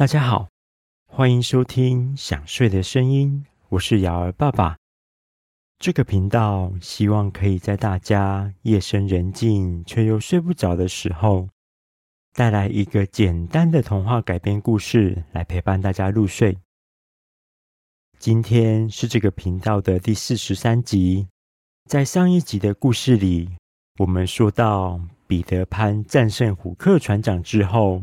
大家好，欢迎收听《想睡的声音》，我是瑶儿爸爸。这个频道希望可以在大家夜深人静却又睡不着的时候，带来一个简单的童话改编故事来陪伴大家入睡。今天是这个频道的第四十三集。在上一集的故事里，我们说到彼得潘战胜虎克船长之后，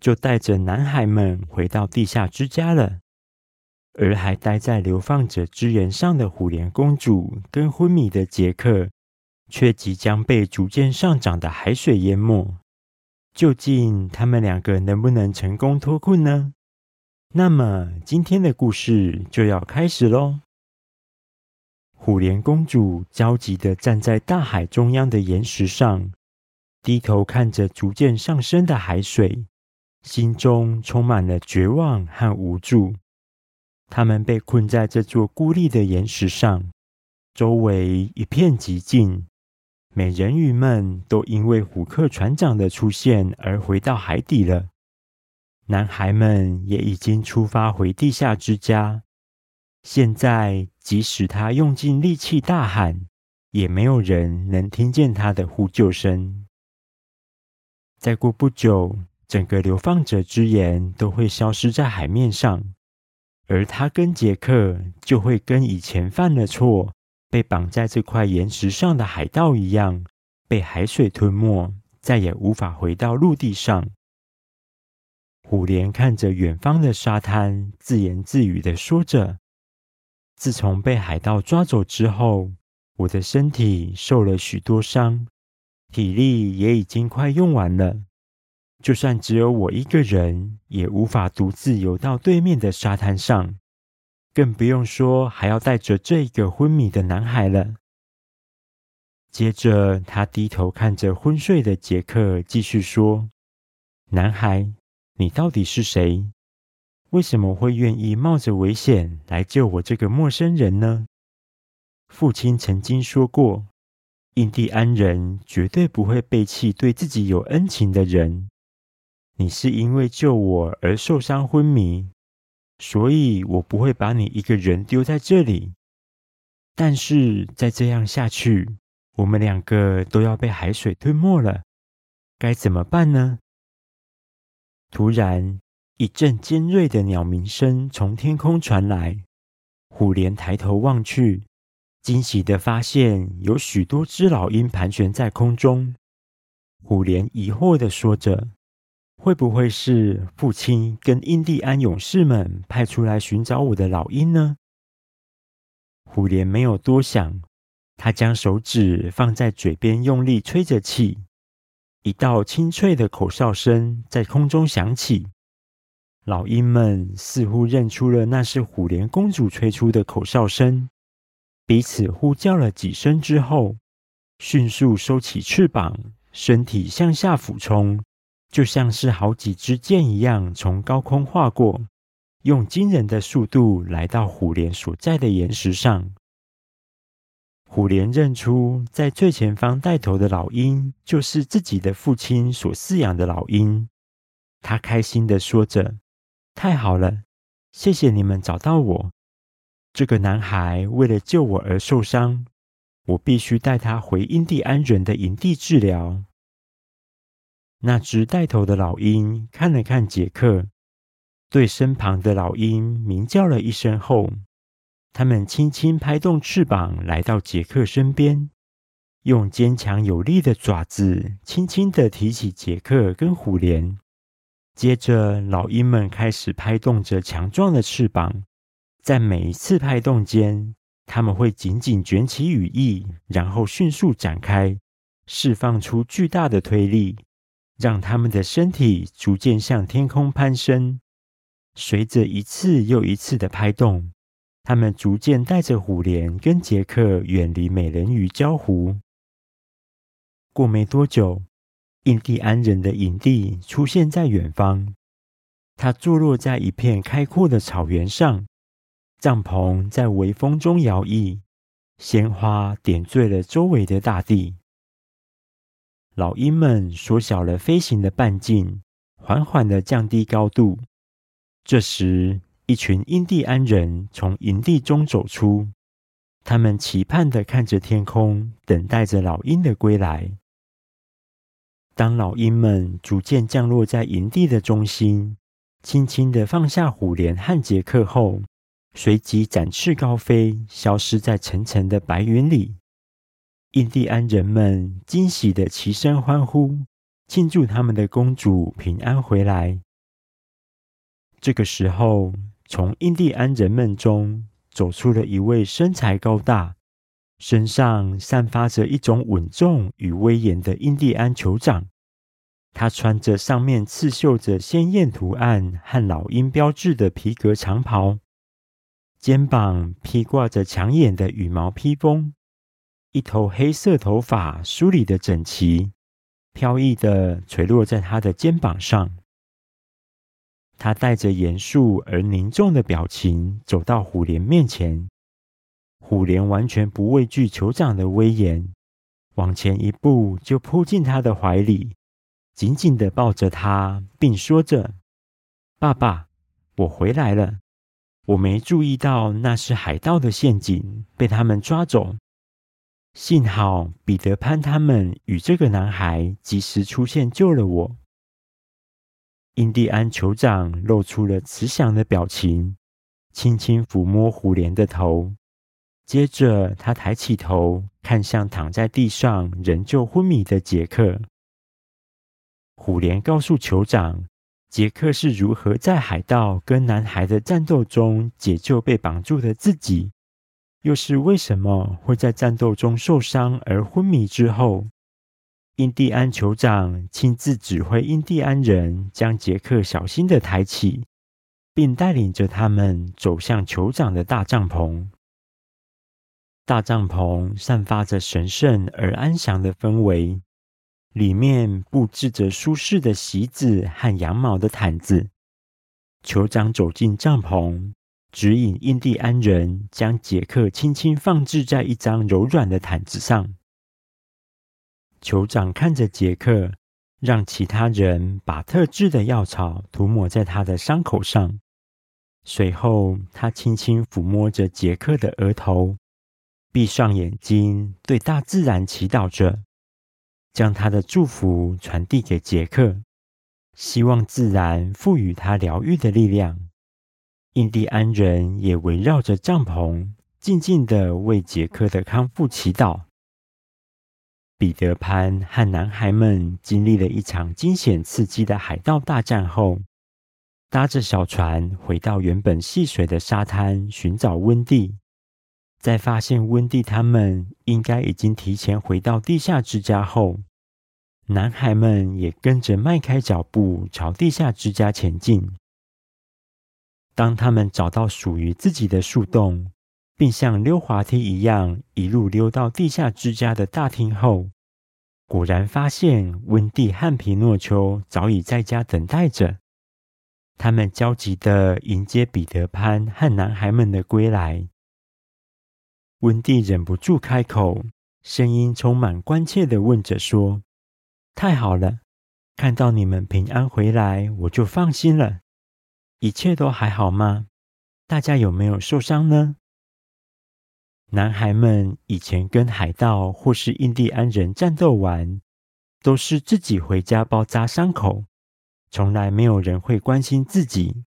就带着男孩们回到地下之家了。而还待在流放者之岩上的虎莲公主跟昏迷的杰克，却即将被逐渐上涨的海水淹没。究竟他们两个能不能成功脱困呢？那么今天的故事就要开始喽。虎莲公主焦急地站在大海中央的岩石上，低头看着逐渐上升的海水，心中充满了绝望和无助。他们被困在这座孤立的岩石上，周围一片寂静。美人鱼们都因为虎克船长的出现而回到海底了。男孩们也已经出发回地下之家。现在，即使他用尽力气大喊，也没有人能听见他的呼救声。再过不久，整个流放者之岩都会消失在海面上，而他跟杰克就会跟以前犯了错。被绑在这块岩石上的海盗一样，被海水吞没，再也无法回到陆地上。虎莲看着远方的沙滩，自言自语地说着：“自从被海盗抓走之后，我的身体受了许多伤，体力也已经快用完了。就算只有我一个人，也无法独自游到对面的沙滩上。”更不用说还要带着这个昏迷的男孩了。接着，他低头看着昏睡的杰克，继续说：“男孩，你到底是谁？为什么会愿意冒着危险来救我这个陌生人呢？”父亲曾经说过，印第安人绝对不会背弃对自己有恩情的人。你是因为救我而受伤昏迷。所以我不会把你一个人丢在这里，但是再这样下去，我们两个都要被海水吞没了，该怎么办呢？突然，一阵尖锐的鸟鸣声从天空传来，虎莲抬头望去，惊喜地发现有许多只老鹰盘旋在空中。虎莲疑惑地说着。会不会是父亲跟印第安勇士们派出来寻找我的老鹰呢？虎莲没有多想，他将手指放在嘴边，用力吹着气，一道清脆的口哨声在空中响起。老鹰们似乎认出了那是虎莲公主吹出的口哨声，彼此呼叫了几声之后，迅速收起翅膀，身体向下俯冲。就像是好几支箭一样，从高空划过，用惊人的速度来到虎莲所在的岩石上。虎莲认出在最前方带头的老鹰，就是自己的父亲所饲养的老鹰。他开心地说着：“太好了，谢谢你们找到我。这个男孩为了救我而受伤，我必须带他回印第安人的营地治疗。”那只带头的老鹰看了看杰克，对身旁的老鹰鸣叫了一声后，他们轻轻拍动翅膀，来到杰克身边，用坚强有力的爪子轻轻地提起杰克跟虎莲。接着，老鹰们开始拍动着强壮的翅膀，在每一次拍动间，他们会紧紧卷起羽翼，然后迅速展开，释放出巨大的推力。让他们的身体逐渐向天空攀升，随着一次又一次的拍动，他们逐渐带着虎莲跟杰克远离美人鱼礁湖。过没多久，印第安人的营地出现在远方，它坐落在一片开阔的草原上，帐篷在微风中摇曳，鲜花点缀了周围的大地。老鹰们缩小了飞行的半径，缓缓地降低高度，这时，一群印第安人从营地中走出，他们期盼的看着天空，等待着老鹰的归来。当老鹰们逐渐降落在营地的中心，轻轻地放下虎莲和杰克后，随即展翅高飞，消失在层层的白云里。印第安人们惊喜地齐声欢呼，庆祝他们的公主平安回来。这个时候，从印第安人们中走出了一位身材高大，身上散发着一种稳重与威严的印第安酋长，他穿着上面刺绣着鲜艳图案和老鹰标志的皮革长袍，肩膀披挂着抢眼的羽毛披风，一头黑色头发梳理得整齐，飘逸地垂落在他的肩膀上。他带着严肃而凝重的表情走到虎莲面前。虎莲完全不畏惧酋长的威严，往前一步就扑进他的怀里，紧紧地抱着他，并说着：“爸爸，我回来了。我没注意到那是海盗的陷阱，被他们抓走。幸好彼得潘他们与这个男孩及时出现，救了我。”印第安酋长露出了慈祥的表情，轻轻抚摸虎莲的头。接着，他抬起头，看向躺在地上仍旧昏迷的杰克。虎莲告诉酋长，杰克是如何在海盗跟男孩的战斗中解救被绑住的自己，又是为什么会在战斗中受伤而昏迷之后，印第安酋长亲自指挥印第安人将杰克小心地抬起，并带领着他们走向酋长的大帐篷。大帐篷散发着神圣而安详的氛围，里面布置着舒适的席子和羊毛的毯子。酋长走进帐篷，指引印第安人将杰克轻轻放置在一张柔软的毯子上。酋长看着杰克，让其他人把特制的药草涂抹在他的伤口上。随后，他轻轻抚摸着杰克的额头。闭上眼睛，对大自然祈祷着，将他的祝福传递给杰克，希望自然赋予他疗愈的力量。印第安人也围绕着帐篷，静静地为杰克的康复祈祷。彼得潘和男孩们经历了一场惊险刺激的海盗大战后，搭着小船回到原本戏水的沙滩，寻找温蒂。在发现温蒂他们应该已经提前回到地下之家后，男孩们也跟着迈开脚步朝地下之家前进。当他们找到属于自己的树洞，并像溜滑梯一样一路溜到地下之家的大厅后，果然发现温蒂和皮诺丘早已在家等待着。他们焦急地迎接彼得潘和男孩们的归来。温蒂忍不住开口，声音充满关切地问着：“说，太好了，看到你们平安回来，我就放心了。一切都还好吗？大家有没有受伤呢？”男孩们以前跟海盗或是印第安人战斗完，都是自己回家包扎伤口，从来没有人会关心自己。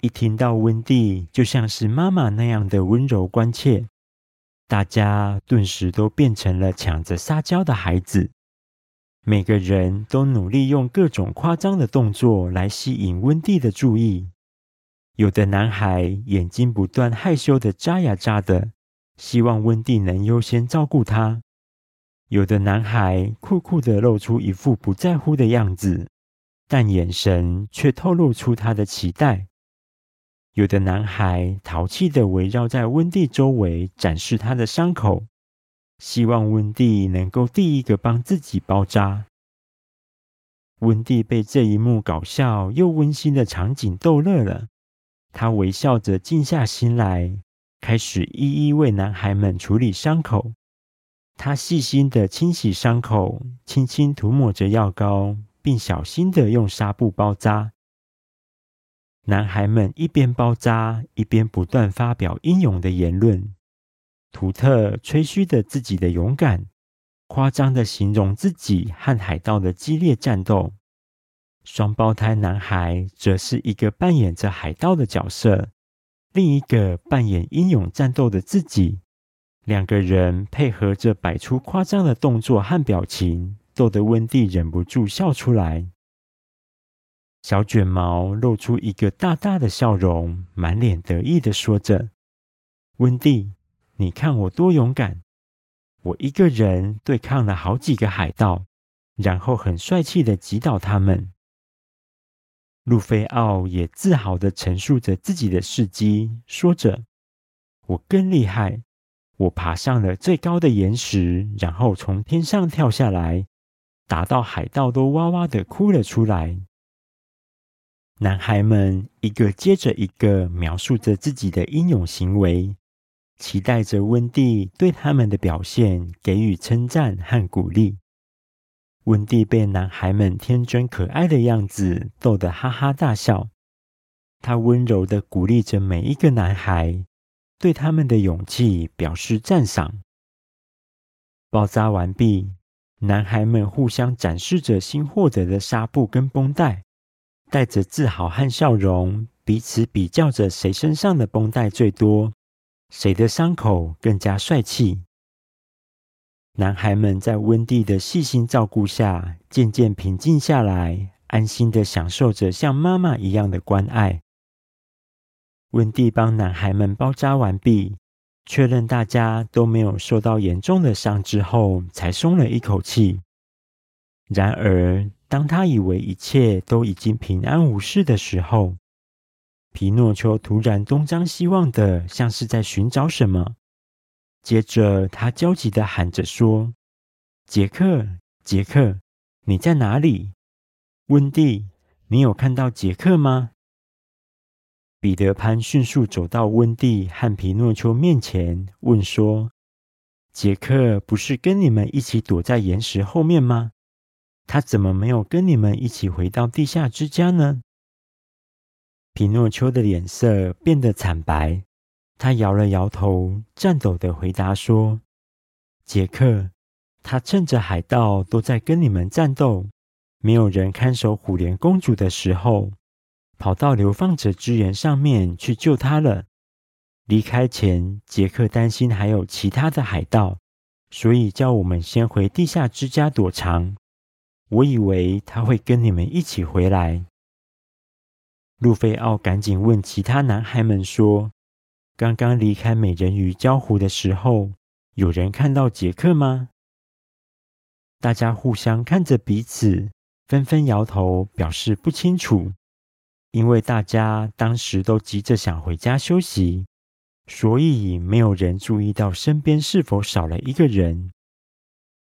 一听到温蒂就像是妈妈那样的温柔关切。大家顿时都变成了抢着撒娇的孩子，每个人都努力用各种夸张的动作来吸引温蒂的注意。有的男孩眼睛不断害羞的眨呀眨的，希望温蒂能优先照顾他；有的男孩酷酷的露出一副不在乎的样子，但眼神却透露出他的期待。有的男孩淘气的围绕在温蒂周围，展示他的伤口，希望温蒂能够第一个帮自己包扎。温蒂被这一幕搞笑又温馨的场景逗乐了，他微笑着静下心来，开始一一为男孩们处理伤口。他细心的清洗伤口，轻轻涂抹着药膏，并小心的用纱布包扎。男孩们一边包扎，一边不断发表英勇的言论，图特吹嘘着自己的勇敢，夸张的形容自己和海盗的激烈战斗。双胞胎男孩则是一个扮演着海盗的角色，另一个扮演英勇战斗的自己。两个人配合着摆出夸张的动作和表情，逗得温蒂忍不住笑出来。小卷毛露出一个大大的笑容，满脸得意的说着：“温蒂，你看我多勇敢！我一个人对抗了好几个海盗，然后很帅气的击倒他们。”路飞奥也自豪的陈述着自己的事迹，说着：“我更厉害。”我爬上了最高的岩石，然后从天上跳下来，打到海盗都哇哇的哭了出来。男孩们一个接着一个描述着自己的英勇行为，期待着温蒂对他们的表现给予称赞和鼓励。温蒂被男孩们天真可爱的样子逗得哈哈大笑，他温柔的鼓励着每一个男孩。对他们的勇气表示赞赏。包扎完毕，男孩们互相展示着新获得的纱布跟绷带，带着自豪和笑容，彼此比较着谁身上的绷带最多，谁的伤口更加帅气。男孩们在温蒂的细心照顾下，渐渐平静下来，安心地享受着像妈妈一样的关爱。温蒂帮男孩们包扎完毕，确认大家都没有受到严重的伤之后，才松了一口气。然而，当他以为一切都已经平安无事的时候，皮诺丘突然东张西望的，像是在寻找什么。接着，他焦急的喊着说：“杰克，杰克，你在哪里？温蒂，你有看到杰克吗？”彼得潘迅速走到温蒂和皮诺丘面前，问说：“杰克不是跟你们一起躲在岩石后面吗？他怎么没有跟你们一起回到地下之家呢？”皮诺丘的脸色变得惨白，他摇了摇头，颤抖的回答说：“杰克，他趁着海盗都在跟你们战斗，没有人看守虎莲公主的时候。”跑到流放者之岩上面去救他了。离开前，杰克担心还有其他的海盗，所以叫我们先回地下之家躲藏。我以为他会跟你们一起回来。路飞奥赶紧问其他男孩们说：“刚刚离开美人鱼礁湖的时候，有人看到杰克吗？”大家互相看着彼此，纷纷摇头，表示不清楚。因为大家当时都急着想回家休息，所以没有人注意到身边是否少了一个人。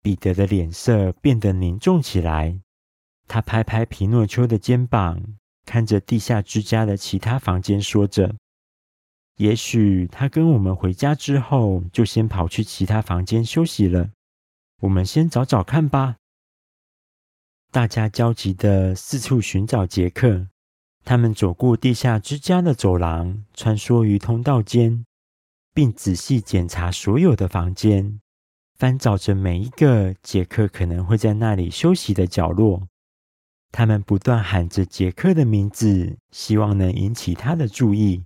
彼得的脸色变得凝重起来，他拍拍皮诺丘的肩膀，看着地下之家的其他房间，说着：“也许他跟我们回家之后，就先跑去其他房间休息了。我们先找找看吧。”大家焦急地四处寻找杰克。他们走过地下之家的走廊，穿梭于通道间，并仔细检查所有的房间，翻找着每一个杰克可能会在那里休息的角落。他们不断喊着杰克的名字，希望能引起他的注意，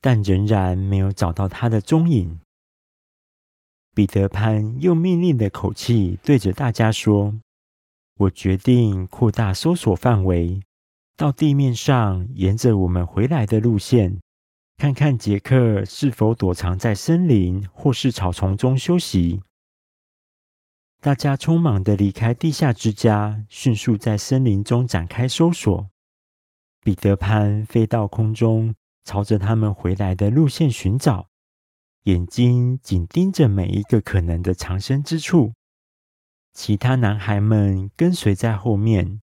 但仍然没有找到他的踪影。彼得潘用命令的口气对着大家说：“我决定扩大搜索范围。”到地面上，沿着我们回来的路线，看看杰克是否躲藏在森林或是草丛中休息。大家匆忙地离开地下之家，迅速在森林中展开搜索。彼得潘飞到空中，朝着他们回来的路线寻找，眼睛紧盯着每一个可能的藏身之处。其他男孩们跟随在后面。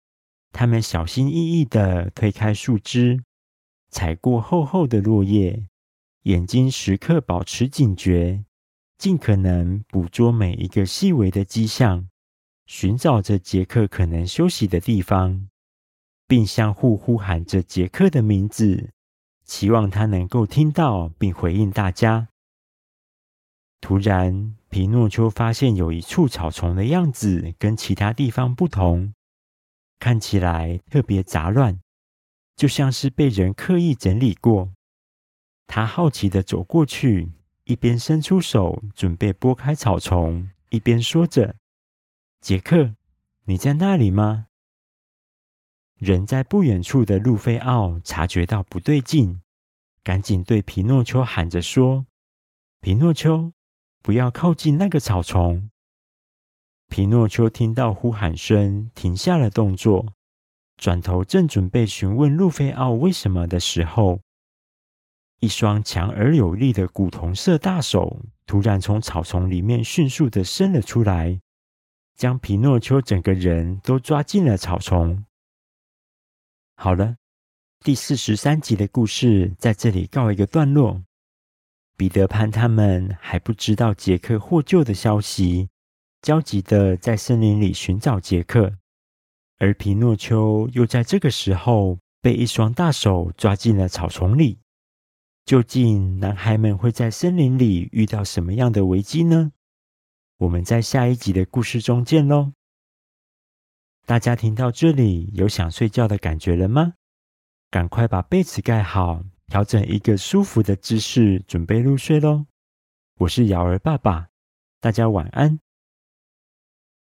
他们小心翼翼地推开树枝，踩过厚厚的落叶，眼睛时刻保持警觉，尽可能捕捉每一个细微的迹象，寻找着杰克可能休息的地方。并相互呼喊着杰克的名字，期望他能够听到并回应大家。突然，皮诺丘发现有一处草丛的样子跟其他地方不同，看起来特别杂乱，就像是被人刻意整理过。他好奇地走过去，一边伸出手准备拨开草丛，一边说着：“杰克，你在那里吗？”人在不远处的路菲奥察觉到不对劲，赶紧对皮诺丘喊着说：“皮诺丘，不要靠近那个草丛！”皮诺丘听到呼喊声，停下了动作，转头正准备询问路菲奥为什么的时候，一双强而有力的古铜色大手突然从草丛里面迅速的伸了出来，将皮诺丘整个人都抓进了草丛。好了，第四十三集的故事在这里告一个段落。彼得潘他们还不知道杰克获救的消息，焦急的在森林里寻找杰克。而皮诺丘又在这个时候被一双大手抓进了草丛里。究竟男孩们会在森林里遇到什么样的危机呢？我们在下一集的故事中见喽！大家听到这里有想睡觉的感觉了吗？赶快把被子盖好，调整一个舒服的姿势，准备入睡喽。我是瑶儿爸爸，大家晚安。